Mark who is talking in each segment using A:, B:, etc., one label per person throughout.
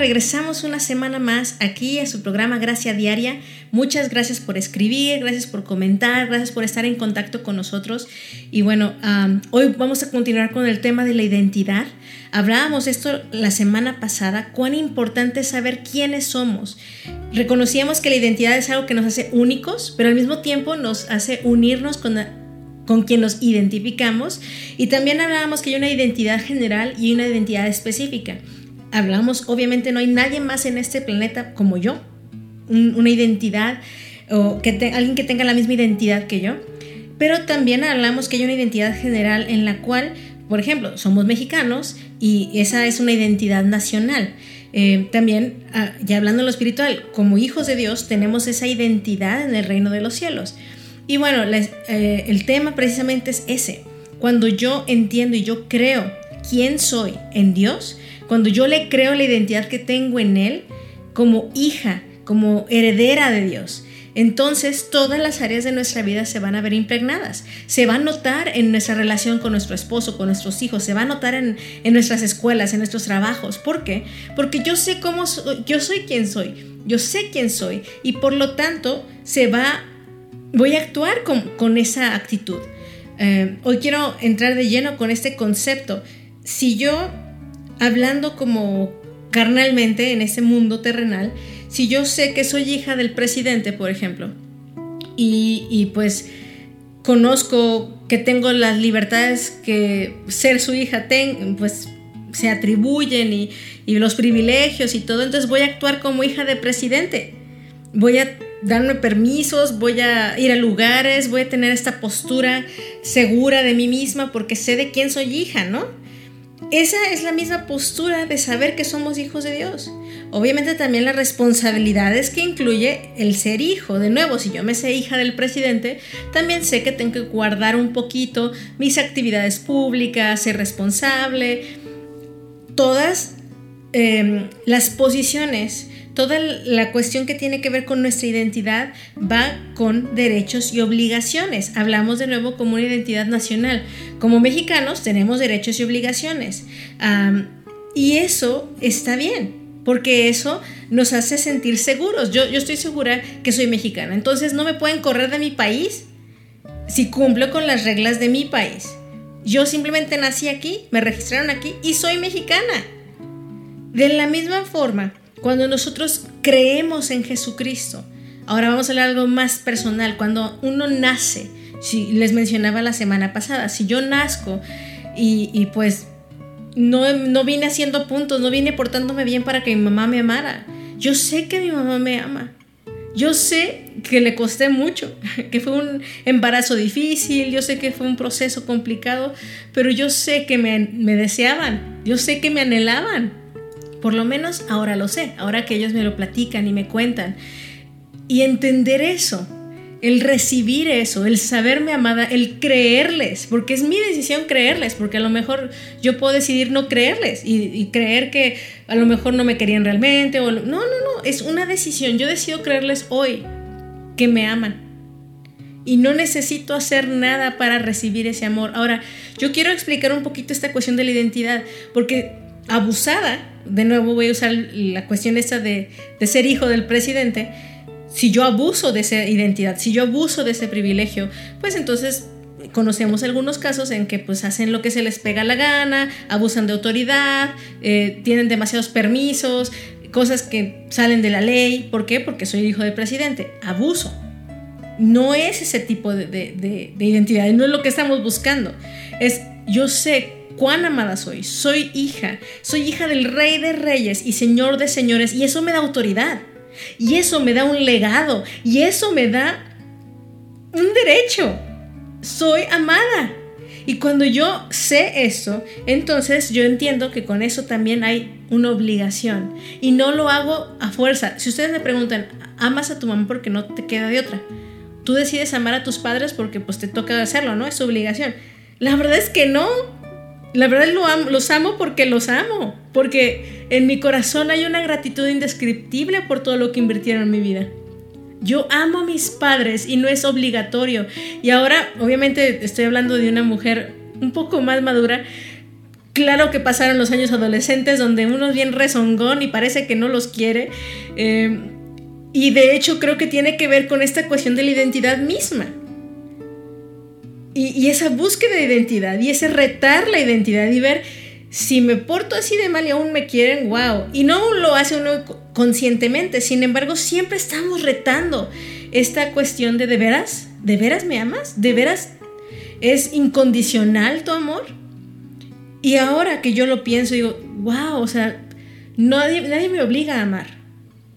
A: Regresamos una semana más aquí a su programa Gracia Diaria. Muchas gracias por escribir, gracias por comentar, gracias por estar en contacto con nosotros. Y bueno, hoy vamos a continuar con el tema de la identidad. Hablábamos esto la semana pasada, cuán importante es saber quiénes somos. Reconocíamos que la identidad es algo que nos hace únicos, pero al mismo tiempo nos hace unirnos con con quien nos identificamos y también hablábamos que hay una identidad general y una identidad específica hablamos, obviamente no hay nadie más en este planeta como yo, una identidad o que alguien que tenga la misma identidad que yo, pero también hablamos que hay una identidad general en la cual, por ejemplo, somos mexicanos y esa es una identidad nacional. Eh, también, ah, ya hablando en lo espiritual, como hijos de Dios tenemos esa identidad en el reino de los cielos. Y bueno, eh, el tema precisamente es ese. Cuando yo entiendo y yo creo quién soy en Dios, cuando yo le creo la identidad que tengo en Él como hija, como heredera de Dios, entonces todas las áreas de nuestra vida se van a ver impregnadas. Se va a notar en nuestra relación con nuestro esposo, con nuestros hijos, se va a notar en, nuestras escuelas, en nuestros trabajos. ¿Por qué? Porque yo sé cómo soy, yo soy quien soy, yo sé quién soy y por lo tanto se va, voy a actuar con, esa actitud. Eh, hoy quiero entrar de lleno con este concepto. Si yo hablando como carnalmente en ese mundo terrenal, si yo sé que soy hija del presidente, por ejemplo, y, pues conozco que tengo las libertades que ser su hija ten, pues se atribuyen y, y, los privilegios y todo, entonces voy a actuar como hija de presidente. Voy a darme permisos, voy a ir a lugares, voy a tener esta postura segura de mí misma porque sé de quién soy hija, ¿no? Esa es la misma postura de saber que somos hijos de Dios. Obviamente también las responsabilidades que incluye el ser hijo. De nuevo, si yo me sé hija del presidente, también sé que tengo que guardar un poquito mis actividades públicas, ser responsable. Todas em, las posiciones toda la cuestión que tiene que ver con nuestra identidad va con derechos y obligaciones. Hablamos de nuevo como una identidad nacional. Como mexicanos tenemos derechos y obligaciones. y eso está bien, porque eso nos hace sentir seguros. Yo, yo estoy segura que soy mexicana, entonces no me pueden correr de mi país si cumplo con las reglas de mi país. Yo simplemente nací aquí, me registraron aquí y soy mexicana. De la misma forma, cuando nosotros creemos en Jesucristo, ahora vamos a hablar algo más personal, cuando uno nace, si les mencionaba la semana pasada, si yo nazco y, pues no, no vine haciendo puntos, no vine portándome bien para que mi mamá me amara, yo sé que mi mamá me ama. Yo sé que le costé mucho, que fue un embarazo difícil, yo sé que fue un proceso complicado, pero yo sé que me, me deseaban, yo sé que me anhelaban. Por lo menos ahora lo sé, ahora que ellos me lo platican y me cuentan. Y entender eso, el recibir eso, el saberme amada, el creerles, porque es mi decisión creerles, porque a lo mejor yo puedo decidir no creerles y, creer que a lo mejor no me querían realmente. O, no, no, no, es una decisión. Yo decido creerles hoy que me aman. Y no necesito hacer nada para recibir ese amor. Ahora, yo quiero explicar un poquito esta cuestión de la identidad, porque abusada, de nuevo voy a usar la cuestión esta de, ser hijo del presidente, si yo abuso de esa identidad, si yo abuso de ese privilegio, pues entonces conocemos algunos casos en que pues hacen lo que se les pega la gana, abusan de autoridad, eh, tienen demasiados permisos, cosas que salen de la ley. ¿Por qué? Porque soy hijo del presidente. Abuso. No es ese tipo de, de identidad, no es lo que estamos buscando. Es yo sé cuán amada soy. Soy hija. Soy hija del Rey de Reyes y Señor de Señores. Y eso me da autoridad. Y eso me da un legado. Y eso me da un derecho. Soy amada. Y cuando yo sé eso, entonces yo entiendo que con eso también hay una obligación. Y no lo hago a fuerza. Si ustedes me preguntan, ¿amas a tu mamá porque no te queda de otra? Tú decides amar a tus padres porque pues te toca hacerlo, ¿no? Es su obligación. La verdad es que no la verdad los amo porque los amo, porque en mi corazón hay una gratitud indescriptible por todo lo que invirtieron en mi vida. Yo amo a mis padres y no es obligatorio. Y ahora, obviamente, estoy hablando de una mujer un poco más madura. Claro que pasaron los años adolescentes donde uno es bien rezongón y parece que no los quiere. Eh, y de hecho creo que tiene que ver con esta cuestión de la identidad misma. Y, esa búsqueda de identidad y ese retar la identidad y ver si me porto así de mal y aún me quieren, wow. Y no lo hace uno conscientemente, sin embargo siempre estamos retando esta cuestión de de veras, de veras me amas, de veras es incondicional tu amor. Y ahora que yo lo pienso, digo, wow, o sea, nadie, nadie me obliga a amar.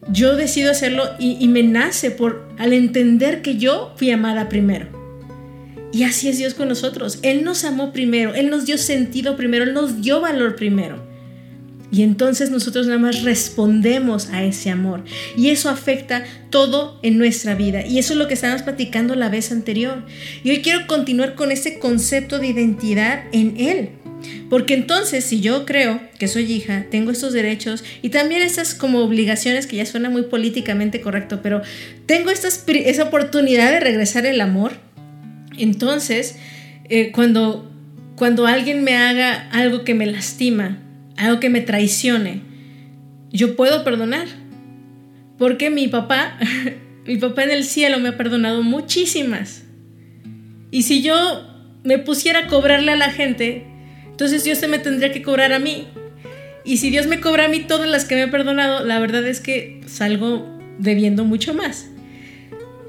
A: Yo decido hacerlo y, y me nace por al entender que yo fui amada primero. Y así es Dios con nosotros. Él nos amó primero, Él nos dio sentido primero, Él nos dio valor primero. Y entonces nosotros nada más respondemos a ese amor. Y eso afecta todo en nuestra vida. Y eso es lo que estábamos platicando la vez anterior. Y hoy quiero continuar con ese concepto de identidad en Él. Porque entonces, si yo creo que soy hija, tengo estos derechos y también estas como obligaciones, que ya suena muy políticamente correcto, pero tengo estas, esa oportunidad de regresar el amor, entonces, eh, cuando, cuando alguien me haga algo que me lastima, algo que me traicione, yo puedo perdonar. Porque mi papá, mi papá en el cielo me ha perdonado muchísimas. Y si yo me pusiera a cobrarle a la gente, entonces Dios se me tendría que cobrar a mí. Y si Dios me cobra a mí todas las que me ha perdonado, la verdad es que salgo debiendo mucho más.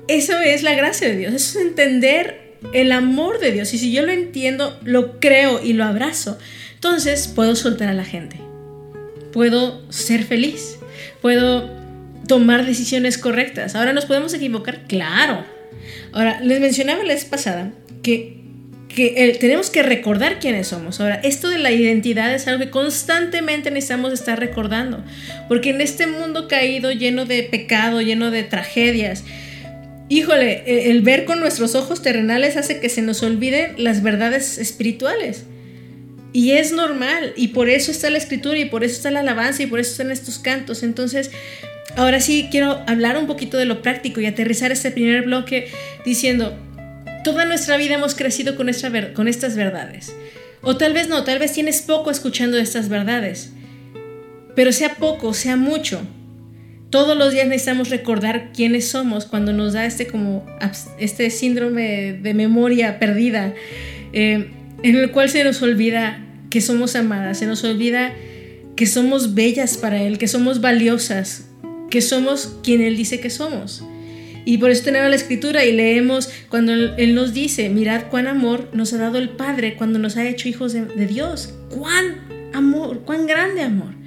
A: Eso es la gracia de Dios, eso es entender el amor de Dios. Y si yo lo entiendo, lo creo y lo abrazo, entonces puedo soltar a la gente. Puedo ser feliz. Puedo tomar decisiones correctas. Ahora nos podemos equivocar, claro. Ahora, les mencionaba la vez pasada que, que tenemos que recordar quiénes somos. Ahora, esto de la identidad es algo que constantemente necesitamos estar recordando. Porque en este mundo caído, lleno de pecado, lleno de tragedias, híjole, e, el ver con nuestros ojos terrenales hace que se nos olviden las verdades espirituales. Y es normal, y por eso está la escritura, y por eso está la alabanza, y por eso están estos cantos. Entonces, ahora sí quiero hablar un poquito de lo práctico y aterrizar este primer bloque diciendo, toda nuestra vida hemos crecido con, estas verdades. O tal vez no, tal vez tienes poco escuchando estas verdades. Pero sea poco, sea mucho, todos los días necesitamos recordar quiénes somos cuando nos da este como este síndrome de memoria perdida eh, en el cual se nos olvida que somos amadas, se nos olvida que somos bellas para Él, que somos valiosas, que somos quien Él dice que somos. Y por eso tenemos la escritura y leemos cuando Él nos dice, mirad cuán amor nos ha dado el Padre cuando nos ha hecho hijos de, de Dios. Cuán amor, cuán grande amor.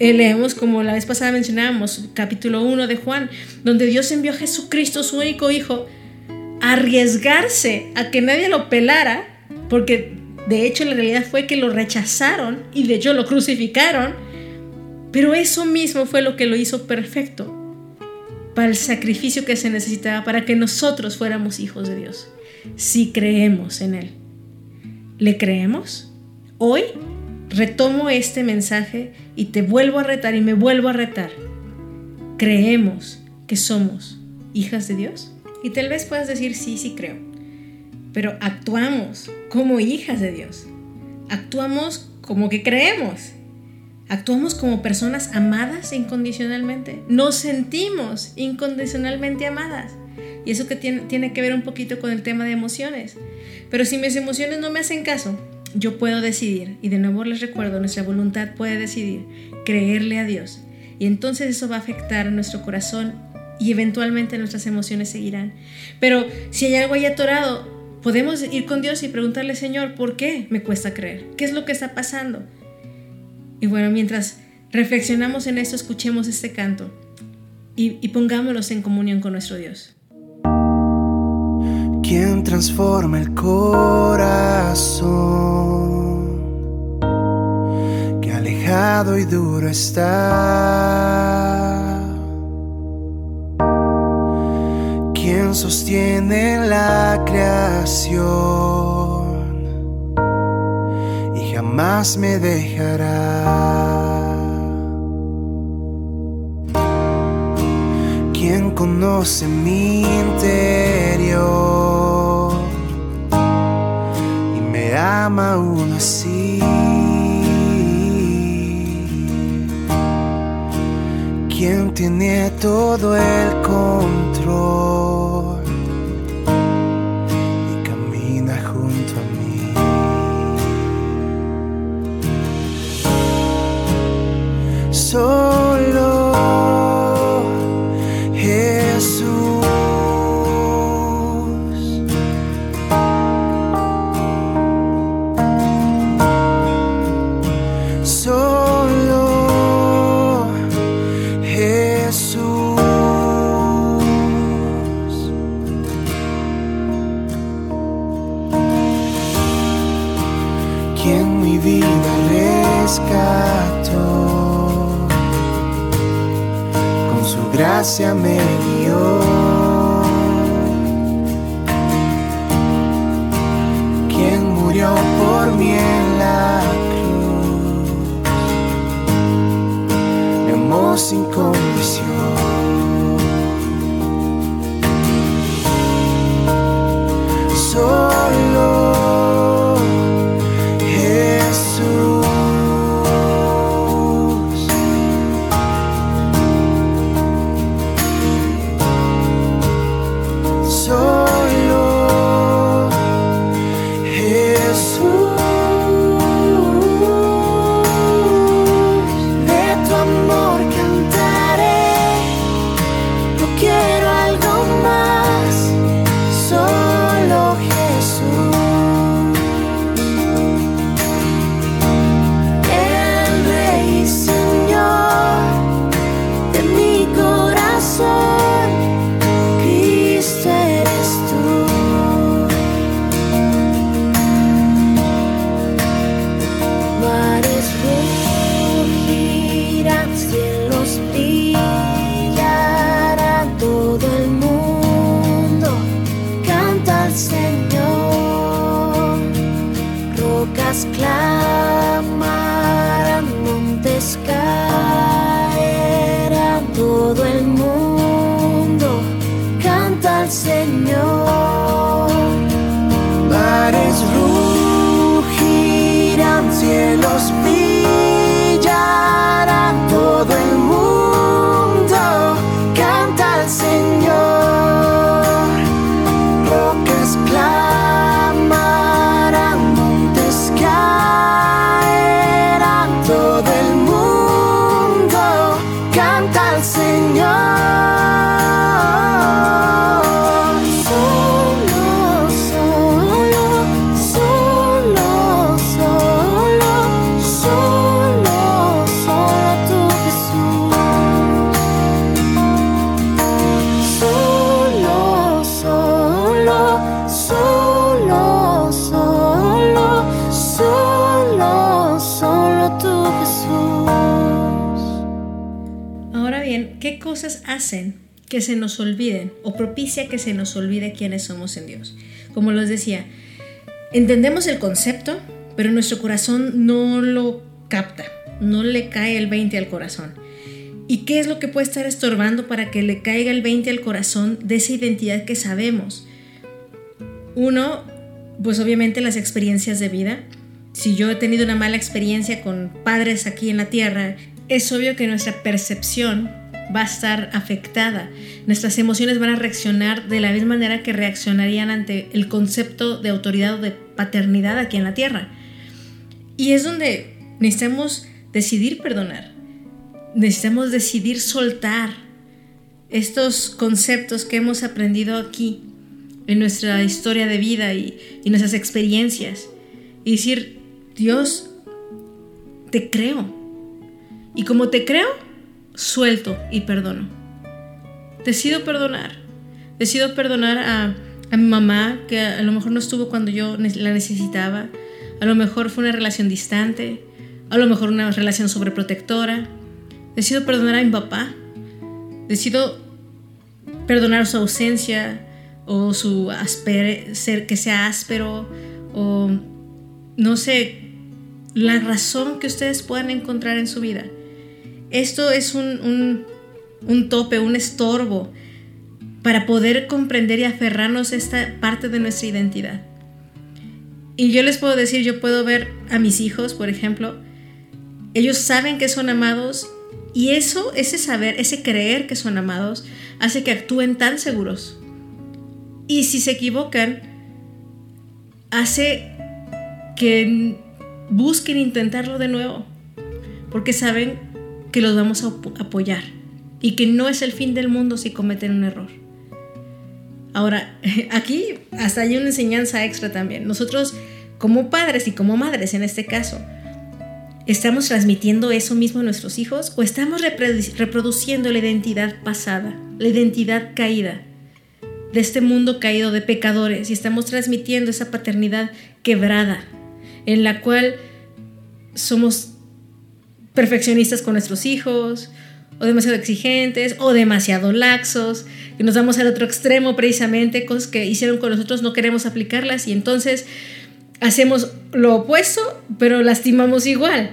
A: Eh, leemos, como la vez pasada mencionábamos, capítulo 1 de Juan, donde Dios envió a Jesucristo, su único hijo, a arriesgarse a que nadie lo pelara, porque de hecho la realidad fue que lo rechazaron y de hecho lo crucificaron, pero eso mismo fue lo que lo hizo perfecto para el sacrificio que se necesitaba para que nosotros fuéramos hijos de Dios, si creemos en Él. ¿Le creemos? Hoy retomo este mensaje y te vuelvo a retar y me vuelvo a retar. ¿Creemos que somos hijas de Dios? Y tal vez puedas decir, sí, sí creo. Pero actuamos como hijas de Dios. Actuamos como que creemos. Actuamos como personas amadas incondicionalmente. Nos sentimos incondicionalmente amadas. Y eso que tiene, tiene que ver un poquito con el tema de emociones. Pero si mis emociones no me hacen caso, yo puedo decidir, y de nuevo les recuerdo, nuestra voluntad puede decidir creerle a Dios. Y entonces eso va a afectar nuestro corazón y eventualmente nuestras emociones seguirán. Pero si hay algo ahí atorado, podemos ir con Dios y preguntarle, Señor, ¿por qué me cuesta creer? ¿Qué es lo que está pasando? Y bueno, mientras reflexionamos en esto, escuchemos este canto y, y pongámonos en comunión con nuestro Dios
B: quien transforma el corazón que alejado y duro está. Quien sostiene la creación y jamás
C: me dejará. ¿Quién conoce mi interior y me ama aún así? ¿Quién tiene todo el control y camina junto a mí? Solo
A: cosas hacen que se nos olviden o propicia que se nos olvide quiénes somos en Dios? Como les decía, entendemos el concepto, pero nuestro corazón no lo capta, no le cae el 20 al corazón. ¿Y qué es lo que puede estar estorbando para que le caiga el 20 al corazón de esa identidad que sabemos? Uno, pues obviamente las experiencias de vida. Si yo he tenido una mala experiencia con padres aquí en la tierra, es obvio que nuestra percepción va a estar afectada. Nuestras emociones van a reaccionar de la misma manera que reaccionarían ante el concepto de autoridad o de paternidad aquí en la tierra. Y es donde necesitamos decidir perdonar. Necesitamos decidir soltar estos conceptos que hemos aprendido aquí en nuestra historia de vida y, nuestras experiencias. Y decir, Dios, te creo. Y como te creo, suelto y perdono. Decido perdonar. Decido perdonar a, a mi mamá, que a lo mejor no estuvo cuando yo la necesitaba. A lo mejor fue una relación distante. A lo mejor una relación sobreprotectora. Decido perdonar a mi papá. Decido perdonar su ausencia o su aspere- ser que sea áspero o no sé la razón que ustedes puedan encontrar en su vida. Esto es un, un tope, un estorbo para poder comprender y aferrarnos a esta parte de nuestra identidad. Y yo les puedo decir, yo puedo ver a mis hijos, por ejemplo, ellos saben que son amados y eso, ese saber, ese creer que son amados, hace que actúen tan seguros. Y si se equivocan, hace que busquen intentarlo de nuevo, porque saben que los vamos a apoyar y que no es el fin del mundo si cometen un error. Ahora, aquí hasta hay una enseñanza extra también. Nosotros, como padres y como madres en este caso, ¿estamos transmitiendo eso mismo a nuestros hijos o estamos reproduciendo la identidad pasada, la identidad caída de este mundo caído de pecadores y estamos transmitiendo esa paternidad quebrada en la cual somos perfeccionistas con nuestros hijos, o demasiado exigentes, o demasiado laxos, que nos damos al otro extremo precisamente, cosas que hicieron con nosotros no queremos aplicarlas y entonces hacemos lo opuesto, pero lastimamos igual.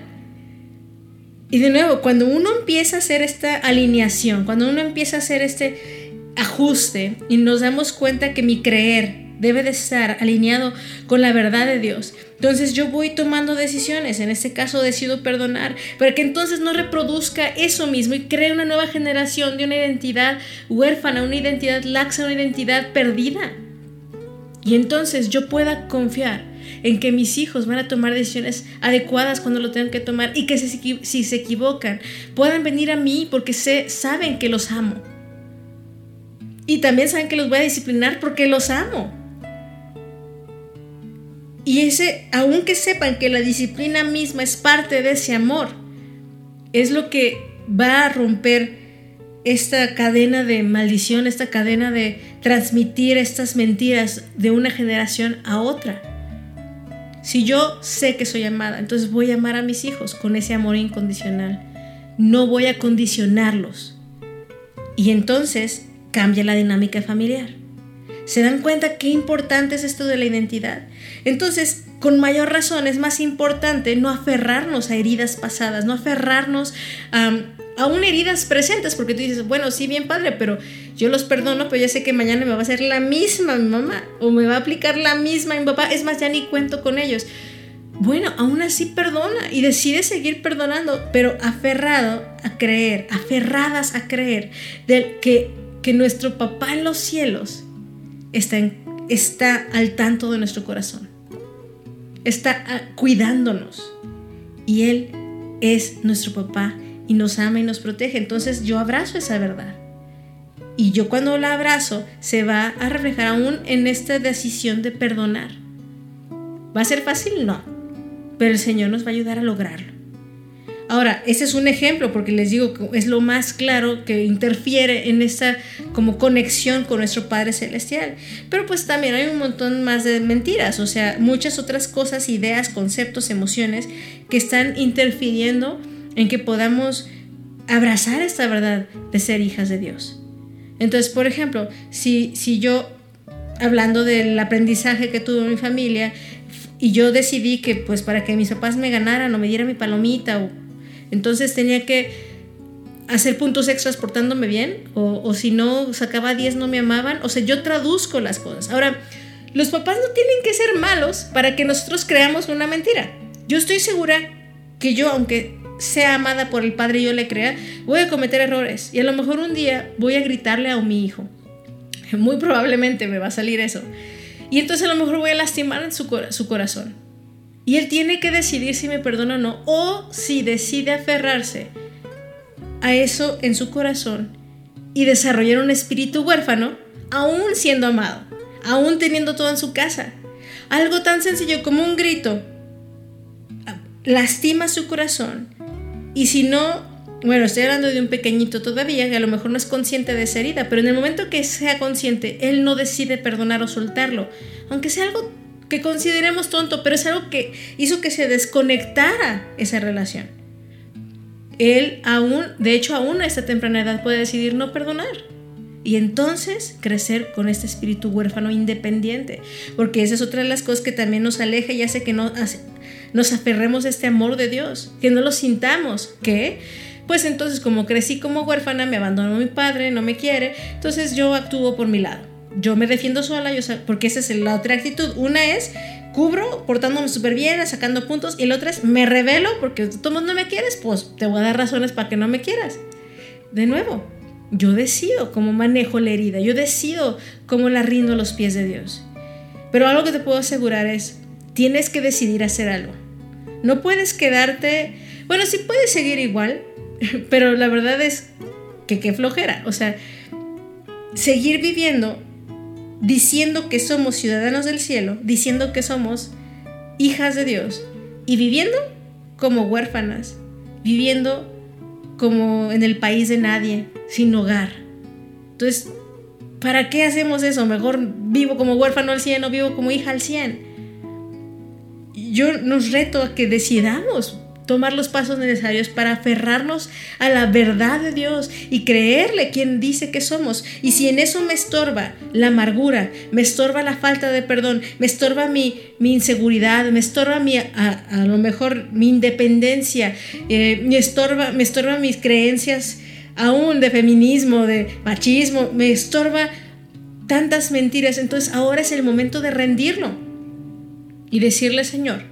A: Y de nuevo, cuando uno empieza a hacer esta alineación, cuando uno empieza a hacer este ajuste y nos damos cuenta que mi creer debe de estar alineado con la verdad de Dios. Entonces yo voy tomando decisiones, en este caso decido perdonar, para que entonces no reproduzca eso mismo y cree una nueva generación de una identidad huérfana, una identidad laxa, una identidad perdida. Y entonces yo pueda confiar en que mis hijos van a tomar decisiones adecuadas cuando lo tengan que tomar y que si, se equivocan puedan venir a mí porque sé, saben que los amo. Y también saben que los voy a disciplinar porque los amo. Y ese, aunque sepan que la disciplina misma es parte de ese amor, es lo que va a romper esta cadena de maldición, esta cadena de transmitir estas mentiras de una generación a otra. Si yo sé que soy amada, entonces voy a amar a mis hijos con ese amor incondicional. No voy a condicionarlos. Y entonces cambia la dinámica familiar. ¿Se dan cuenta qué importante es esto de la identidad? Entonces, con mayor razón es más importante no aferrarnos a heridas pasadas, no aferrarnos a aún heridas presentes, porque tú dices, bueno, sí, bien padre, pero yo los perdono, pero ya sé que mañana me va a hacer la misma mi mamá, o me va a aplicar la misma mi papá, es más, ya ni cuento con ellos. Bueno, aún así perdona y decide seguir perdonando, pero aferrado a creer, aferradas a creer de que, que nuestro papá en los cielos está, está al tanto de nuestro corazón, está ah, cuidándonos y Él es nuestro papá y nos ama y nos protege. Entonces yo abrazo esa verdad. Y yo cuando la abrazo se va a reflejar aún en esta decisión de perdonar. ¿Va a ser fácil? No. Pero el Señor nos va a ayudar a lograrlo. Ahora, ese es un ejemplo porque les digo que es lo más claro que interfiere en esta como conexión con nuestro Padre Celestial. Pero pues también hay un montón más de mentiras, o sea, muchas otras cosas, ideas, conceptos, emociones que están interfiriendo en que podamos abrazar esta verdad de ser hijas de Dios. Entonces, por ejemplo, si, si yo, hablando del aprendizaje que tuvo mi familia, y yo decidí que pues para que mis papás me ganaran o me dieran mi palomita o entonces tenía que hacer puntos extras portándome bien, o, si no sacaba 10 no me amaban, o sea, yo traduzco las cosas. Ahora, los papás no tienen que ser malos para que nosotros creamos una mentira. Yo estoy segura que yo, aunque sea amada por el padre y yo le crea, voy a cometer errores y a lo mejor un día voy a gritarle a mi hijo. Muy probablemente me va a salir eso. Y entonces a lo mejor voy a lastimar su, su corazón. Y él tiene que decidir si me perdona o no, o si decide aferrarse a eso en su corazón y desarrollar un espíritu huérfano, aún siendo amado, aún teniendo todo en su casa. Algo tan sencillo como un grito lastima su corazón. Y si no, bueno, estoy hablando de un pequeñito todavía que a lo mejor no es consciente de esa herida, pero en el momento que sea consciente, él no decide perdonar o soltarlo, aunque sea algo que consideremos tonto, pero es algo que hizo que se desconectara esa relación. Él aún, de hecho aún a esta temprana edad puede decidir no perdonar. Y entonces crecer con este espíritu huérfano independiente. Porque esa es otra de las cosas que también nos aleja y hace que no nos aferremos a este amor de Dios, que no lo sintamos, que pues entonces como crecí como huérfana, me abandonó mi padre, no me quiere, entonces yo actúo por mi lado. Yo me defiendo sola, yo, porque esa es la otra actitud. Una es cubro portándome súper bien, sacando puntos, y la otra es me revelo porque tú no me quieres, pues te voy a dar razones para que no me quieras. De nuevo, yo decido cómo manejo la herida, yo decido cómo la rindo a los pies de Dios. Pero algo que te puedo asegurar es, tienes que decidir hacer algo. No puedes quedarte, bueno, sí puedes seguir igual, pero la verdad es que qué flojera. O sea, seguir viviendo diciendo que somos ciudadanos del cielo, diciendo que somos hijas de Dios y viviendo como huérfanas, viviendo como en el país de nadie, sin hogar. Entonces, ¿para qué hacemos eso? Mejor vivo como huérfano al 100 o vivo como hija al 100. Yo nos reto a que decidamos tomar los pasos necesarios para aferrarnos a la verdad de Dios y creerle quien dice que somos. Y si en eso me estorba la amargura, me estorba la falta de perdón, me estorba mi, mi inseguridad, me estorba mi, a, lo mejor mi independencia, eh, me, estorba, me estorba mis creencias aún de feminismo, de machismo, me estorba tantas mentiras. Entonces ahora es el momento de rendirlo y decirle, Señor,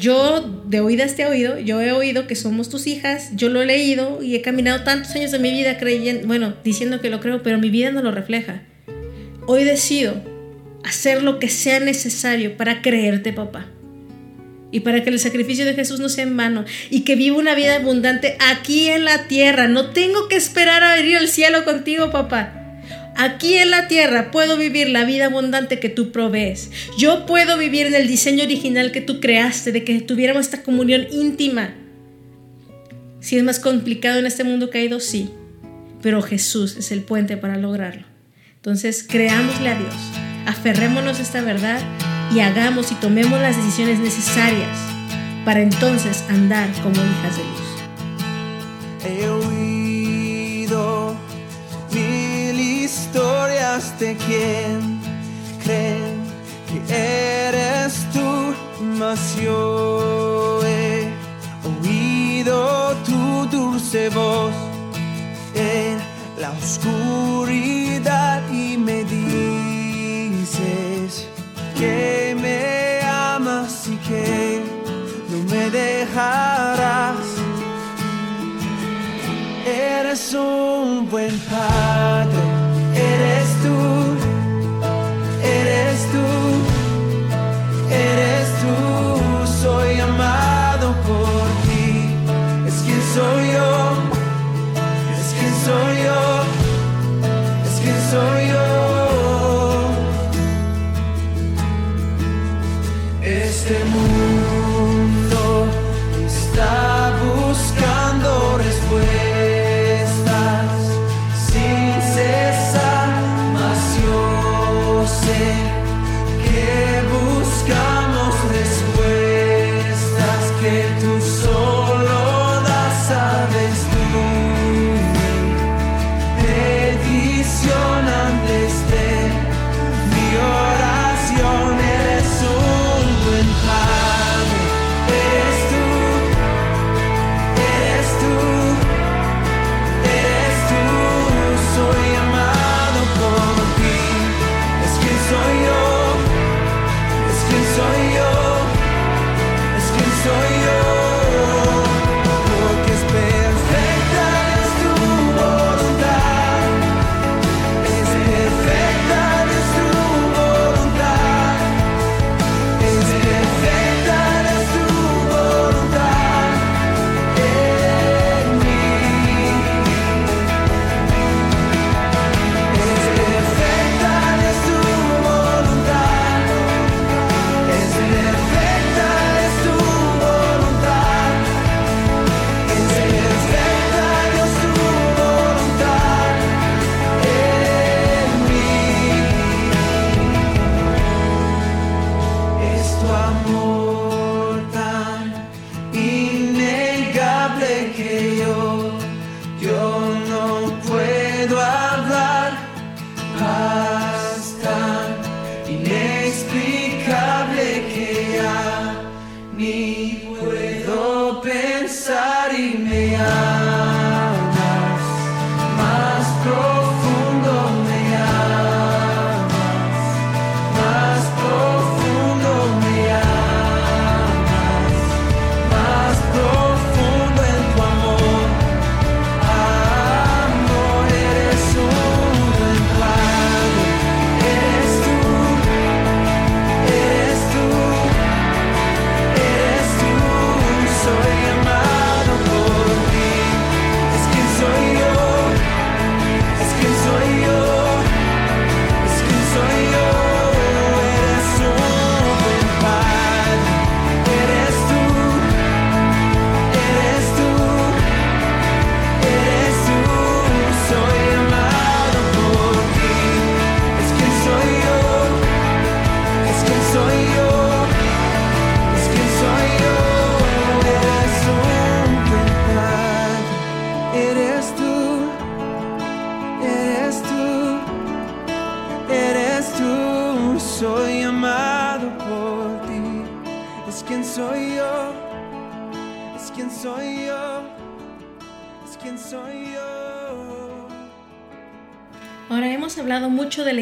A: yo de oídas te he oído, yo he oído que somos tus hijas, yo lo he leído y he caminado tantos años de mi vida creyendo, bueno, diciendo que lo creo, pero mi vida no lo refleja. Hoy decido hacer lo que sea necesario para creerte, papá. Y para que el sacrificio de Jesús no sea en vano. Y que viva una vida abundante aquí en la tierra. No tengo que esperar a venir al cielo contigo, papá. Aquí en la tierra puedo vivir la vida abundante que tú provees. Yo puedo vivir en el diseño original que tú creaste, de que tuviéramos esta comunión íntima. Si es más complicado en este mundo caído, sí. Pero Jesús es el puente para lograrlo. Entonces, creámosle a Dios, aferrémonos a esta verdad y hagamos y tomemos las decisiones necesarias para entonces andar como hijas de
B: luz. De quien creen que eres tú, mas yo he oído tu dulce voz en la oscuridad y me dices que me amas y que no me dejarás. Eres un buen padre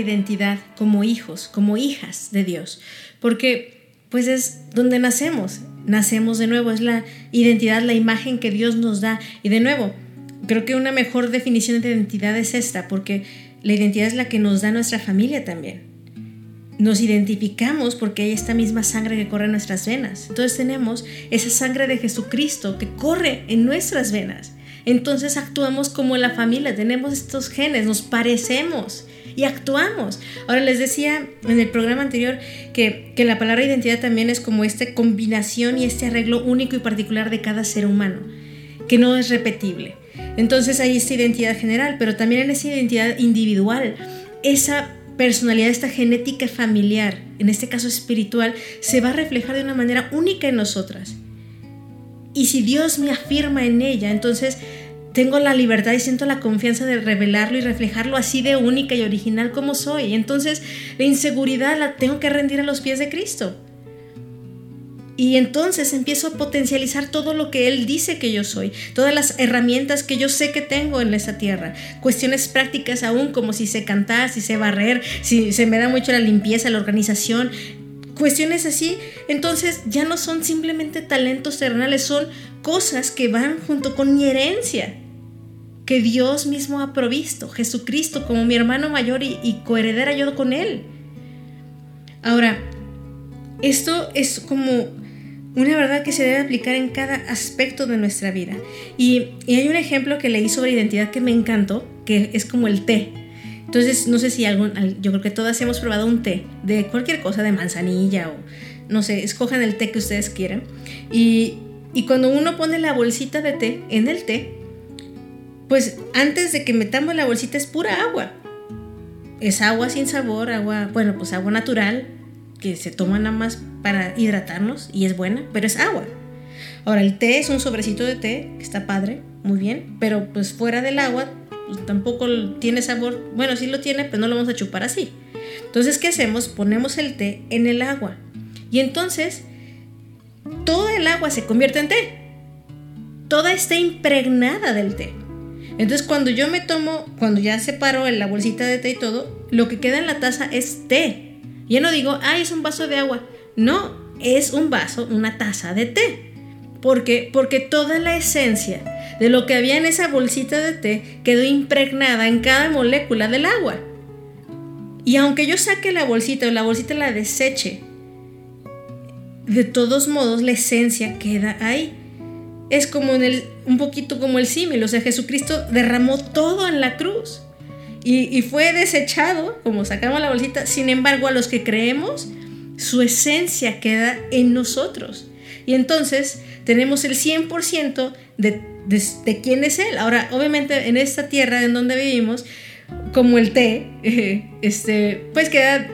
A: identidad como hijos, como hijas de Dios, porque pues es donde nacemos, nacemos de nuevo, es la identidad, la imagen que Dios nos da. Y de nuevo, creo que una mejor definición de identidad es esta, porque la identidad es la que nos da nuestra familia también. Nos identificamos porque hay esta misma sangre que corre en nuestras venas. Entonces tenemos esa sangre de Jesucristo que corre en nuestras venas. Entonces actuamos como la familia, tenemos estos genes, nos parecemos y actuamos. Ahora les decía en el programa anterior que, que la palabra identidad también es como esta combinación y este arreglo único y particular de cada ser humano, que no es repetible. Entonces hay esta identidad general, pero también en esa identidad individual, esa personalidad, esta genética familiar, en este caso espiritual, se va a reflejar de una manera única en nosotras. Y si Dios me afirma en ella, entonces tengo la libertad y siento la confianza de revelarlo y reflejarlo así de única y original como soy. Entonces la inseguridad la tengo que rendir a los pies de Cristo. Y entonces empiezo a potencializar todo lo que Él dice que yo soy, todas las herramientas que yo sé que tengo en esa tierra, cuestiones prácticas aún como si sé cantar, si sé barrer, si se me da mucho la limpieza, la organización, cuestiones así. Entonces ya no son simplemente talentos terrenales, son cosas que van junto con mi herencia que Dios mismo ha provisto, Jesucristo como mi hermano mayor y, coheredera yo con Él. Ahora, esto es como una verdad que se debe aplicar en cada aspecto de nuestra vida. Y, y, hay un ejemplo que leí sobre identidad que me encantó, que es como el té. Entonces, no sé si algún, yo creo que todas hemos probado un té de cualquier cosa, de manzanilla o no sé, escojan el té que ustedes quieran. Y, y cuando uno pone la bolsita de té en el té, pues antes de que metamos la bolsita es pura agua. Es agua sin sabor, agua, bueno, pues agua natural, que se toma nada más para hidratarnos y es buena, pero es agua. Ahora, el té es un sobrecito de té, que está padre, muy bien, pero pues fuera del agua tampoco tiene sabor. Bueno, sí lo tiene, pero no lo vamos a chupar así. Entonces, ¿qué hacemos? Ponemos el té en el agua. Y entonces, toda el agua se convierte en té. Toda está impregnada del té. Entonces cuando yo me tomo, cuando ya separo la bolsita de té y todo, lo que queda en la taza es té. Ya no digo, ay, es un vaso de agua. No, es un vaso, una taza de té. ¿Por qué? Porque toda la esencia de lo que había en esa bolsita de té quedó impregnada en cada molécula del agua. Y aunque yo saque la bolsita o la bolsita la deseche, de todos modos la esencia queda ahí es como el, un poquito como el símil, o sea, Jesucristo derramó todo en la cruz y, fue desechado, como sacamos la bolsita, sin embargo a los que creemos, su esencia queda en nosotros. Y entonces tenemos el 100% de, de, de, quién es Él. Ahora, obviamente en esta tierra en donde vivimos, como el té, este, pues queda,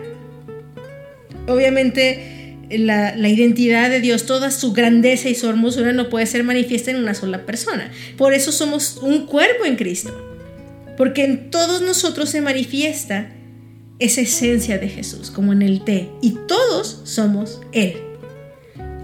A: obviamente, la, la, identidad de Dios, toda su grandeza y su hermosura no puede ser manifiesta en una sola persona. Por eso somos un cuerpo en Cristo. Porque en todos nosotros se manifiesta esa esencia de Jesús, como en el té. Y todos somos Él.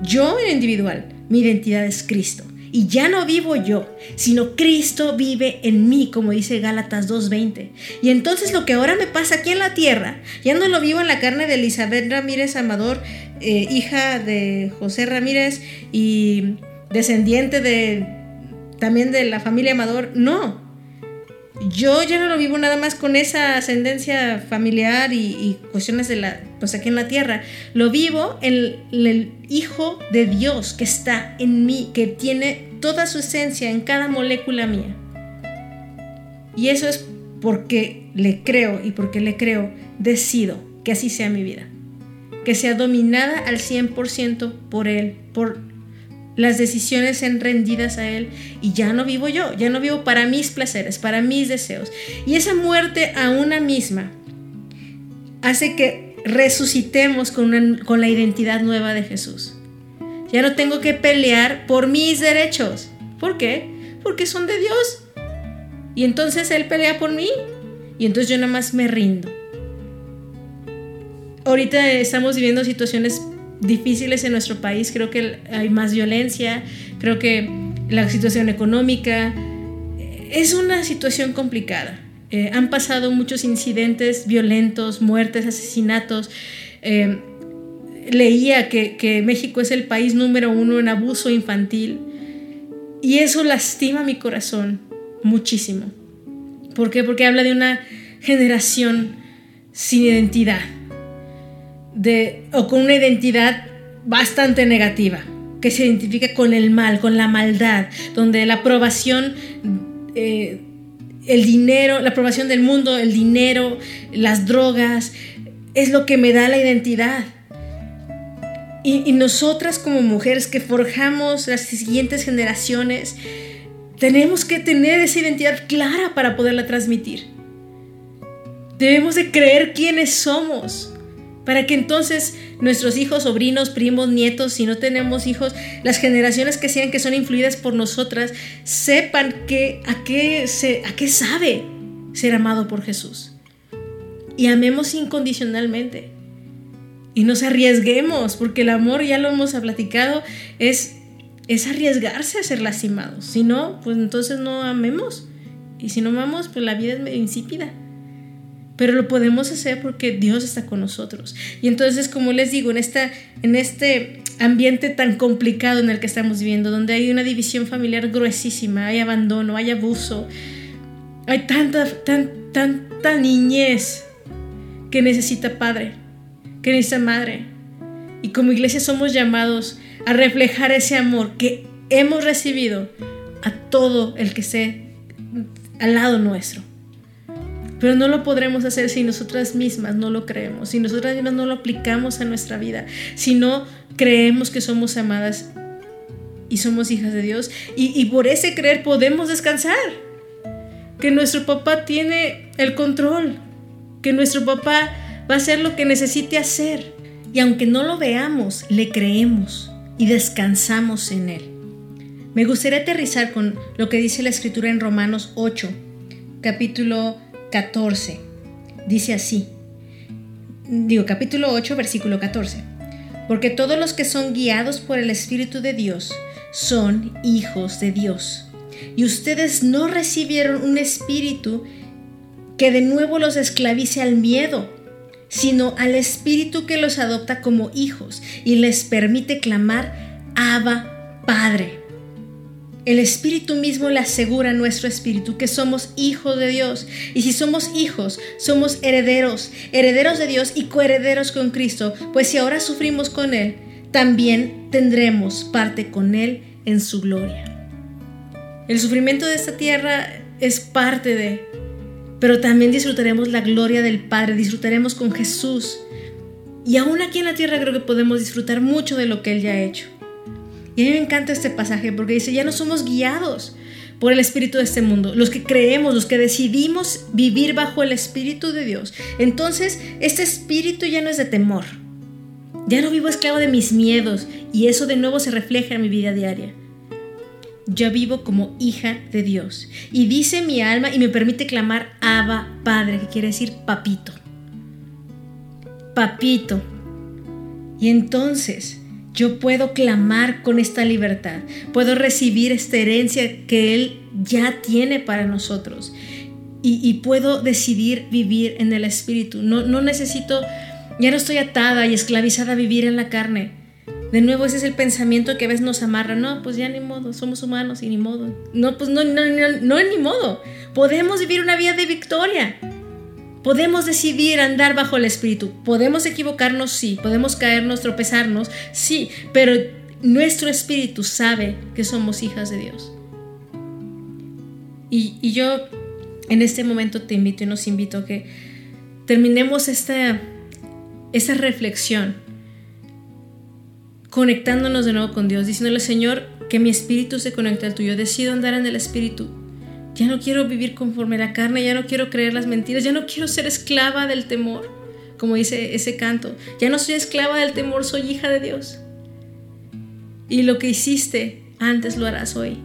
A: Yo en individual, mi identidad es Cristo. Y ya no vivo yo, sino Cristo vive en mí, como dice Gálatas 2.20. Y entonces lo que ahora me pasa aquí en la tierra, ya no lo vivo en la carne de Elizabeth Ramírez Amador, eh, hija de José Ramírez y descendiente de también de la familia Amador. No, yo ya no lo vivo nada más con esa ascendencia familiar y, cuestiones de la, pues aquí en la tierra. Lo vivo en el Hijo de Dios que está en mí, que tiene toda su esencia en cada molécula mía. Y eso es porque le creo y porque le creo, decido que así sea mi vida. Que sea dominada al 100% por Él, por las decisiones sean rendidas a Él y ya no vivo yo, ya no vivo para mis placeres, para mis deseos. Y esa muerte a una misma hace que resucitemos con, con la identidad nueva de Jesús. Ya no tengo que pelear por mis derechos. ¿Por qué? Porque son de Dios. Y entonces Él pelea por mí. Y entonces yo nada más me rindo. ahorita estamos viviendo situaciones difíciles en nuestro país, creo que hay más violencia, creo que la situación económica es una situación complicada. Eh, han pasado muchos incidentes violentos, muertes, asesinatos. Eh, leía que, que México es el país número uno en abuso infantil y eso lastima mi corazón muchísimo. ¿Por qué? Porque habla de una generación sin identidad o con una identidad bastante negativa, que se identifica con el mal, con la maldad, donde la aprobación, eh, el dinero, la aprobación del mundo, el dinero, las drogas, es lo que me da la identidad. Y, y nosotras como mujeres que forjamos las siguientes generaciones, tenemos que tener esa identidad clara para poderla transmitir. Debemos de creer quiénes somos para que entonces nuestros hijos, sobrinos, primos, nietos, si no tenemos hijos, las generaciones que sean que son influidas por nosotras, sepan que, a, qué se, a qué sabe ser amado por Jesús. Y amemos incondicionalmente. Y nos arriesguemos, porque el amor, ya lo hemos platicado, es, es arriesgarse a ser lastimados. Si no, pues entonces no amemos. Y si no amamos, pues la vida es medio insípida pero lo podemos hacer porque Dios está con nosotros. Y entonces, como les digo, en, esta, en este ambiente tan complicado en el que estamos viviendo, donde hay una división familiar gruesísima, hay abandono, hay abuso, hay tanta, tan, tanta niñez que necesita padre, que necesita madre. Y como iglesia somos llamados a reflejar ese amor que hemos recibido a todo el que esté al lado nuestro. Pero no lo podremos hacer si nosotras mismas no lo creemos, si nosotras mismas no lo aplicamos a nuestra vida, si no creemos que somos amadas y somos hijas de Dios. Y, por ese creer podemos descansar. Que nuestro papá tiene el control, que nuestro papá va a hacer lo que necesite hacer. Y aunque no lo veamos, le creemos y descansamos en él. Me gustaría aterrizar con lo que dice la escritura en Romanos 8, capítulo 14. Dice así. Digo, capítulo 8, versículo 14. Porque todos los que son guiados por el Espíritu de Dios son hijos de Dios. Y ustedes no recibieron un espíritu que de nuevo los esclavice al miedo, sino al espíritu que los adopta como hijos y les permite clamar, Abba, Padre. El Espíritu mismo le asegura a nuestro espíritu que somos hijos de Dios. Y si somos hijos, somos herederos, herederos de Dios y coherederos con Cristo, pues si ahora sufrimos con Él, también tendremos parte con Él en su gloria. El sufrimiento de esta tierra es parte de, pero también disfrutaremos la gloria del Padre, disfrutaremos con Jesús. Y aún aquí en la tierra creo que podemos disfrutar mucho de lo que Él ya ha hecho. Y a mí me encanta este pasaje porque dice, ya no somos guiados por el espíritu de este mundo, los que creemos, los que decidimos vivir bajo el espíritu de Dios. Entonces, este espíritu ya no es de temor. Ya no vivo esclavo de mis miedos y eso de nuevo se refleja en mi vida diaria. Yo vivo como hija de Dios y dice mi alma y me permite clamar Abba Padre, que quiere decir papito. Papito. Y entonces yo puedo clamar con esta libertad, puedo recibir esta herencia que Él ya tiene para nosotros y, puedo decidir vivir en el Espíritu. No, no necesito, ya no estoy atada y esclavizada a vivir en la carne. De nuevo, ese es el pensamiento que a veces nos amarra. No, pues ya ni modo, somos humanos y ni modo. No, pues no, no, no, no ni modo. Podemos vivir una vida de victoria. Podemos decidir andar bajo el Espíritu. Podemos equivocarnos, sí. Podemos caernos, tropezarnos, sí. Pero nuestro Espíritu sabe que somos hijas de Dios. Y, yo en este momento te invito y nos invito a que terminemos esta, esta reflexión conectándonos de nuevo con Dios, diciéndole, Señor, que mi espíritu se conecte al tuyo. Decido andar en el espíritu. Ya no quiero vivir conforme la carne, ya no quiero creer las mentiras, ya no quiero ser esclava del temor, como dice ese canto. Ya no soy esclava del temor, soy hija de Dios. Y lo que hiciste antes lo harás hoy.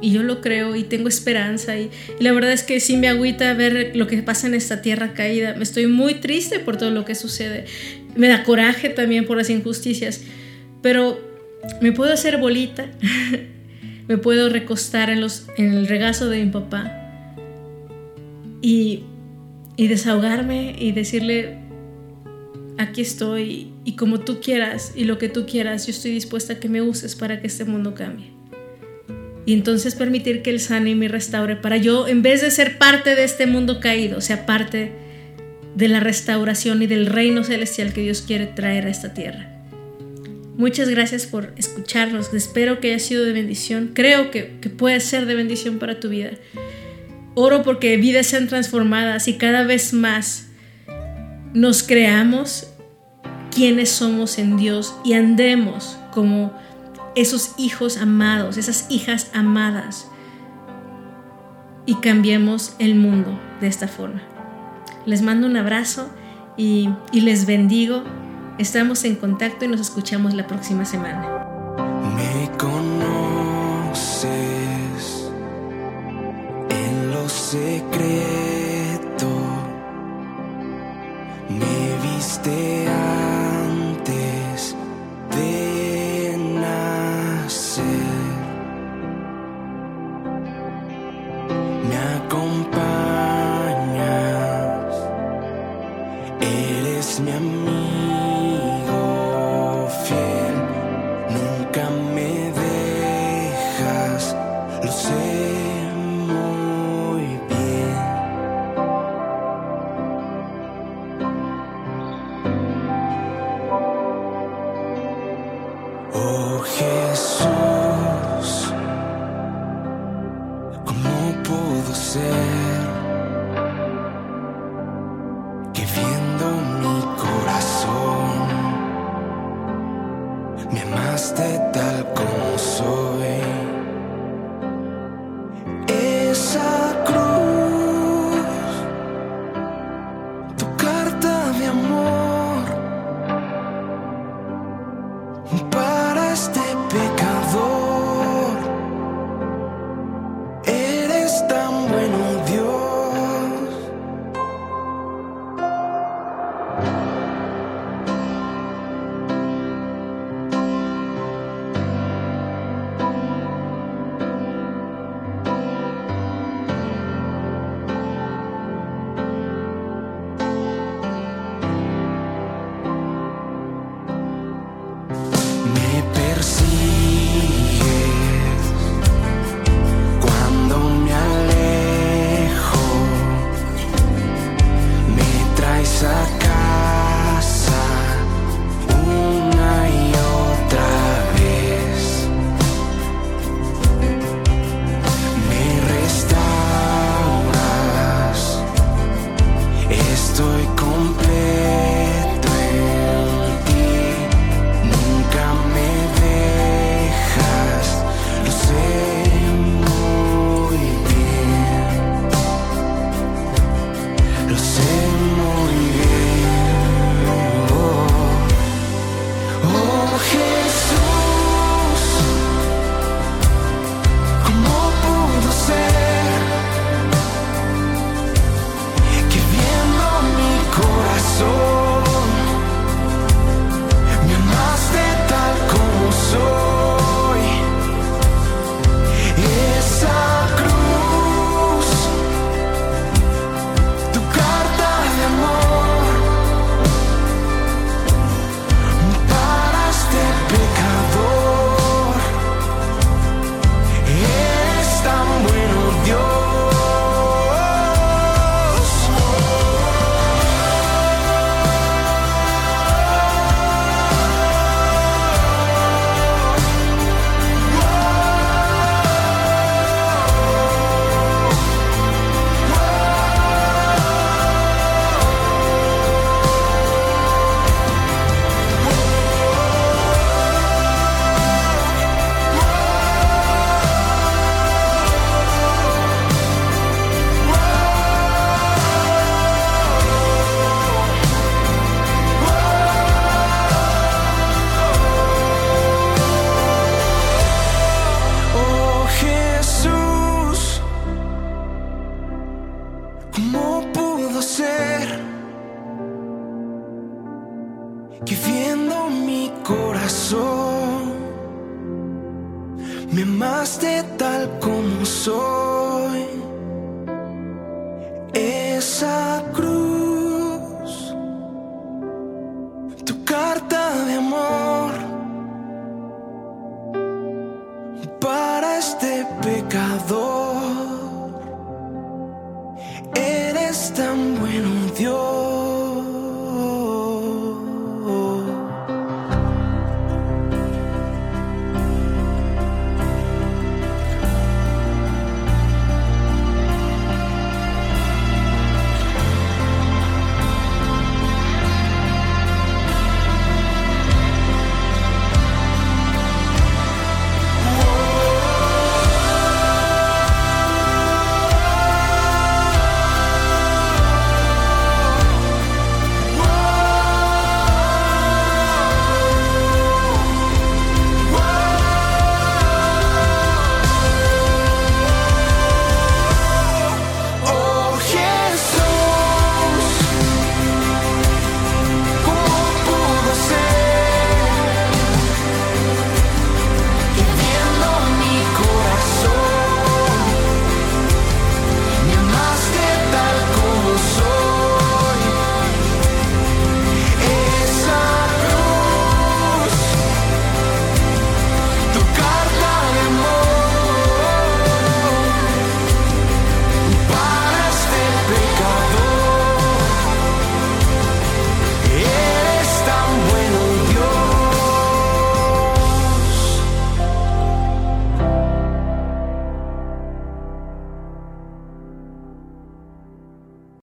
A: Y yo lo creo y tengo esperanza. Y, y, la verdad es que sí me agüita ver lo que pasa en esta tierra caída. Me estoy muy triste por todo lo que sucede. Me da coraje también por las injusticias. Pero me puedo hacer bolita. me puedo recostar en, el regazo de mi papá. Y, y desahogarme y decirle, aquí estoy y como tú quieras y lo que tú quieras, yo estoy dispuesta a que me uses para que este mundo cambie. Y entonces permitir que Él sane y me restaure para yo, en vez de ser parte de este mundo caído, sea parte de la restauración y del reino celestial que Dios quiere traer a esta tierra. Muchas gracias por escucharnos. Espero que haya sido de bendición. Creo que, que puede ser de bendición para tu vida. Oro porque vidas sean transformadas y cada vez más nos creamos quienes somos en Dios y andemos como esos hijos amados, esas hijas amadas y cambiemos el mundo de esta forma. Les mando un abrazo y, y les bendigo. Estamos en contacto y nos escuchamos la próxima semana.
B: Me conoces en lo secreto antes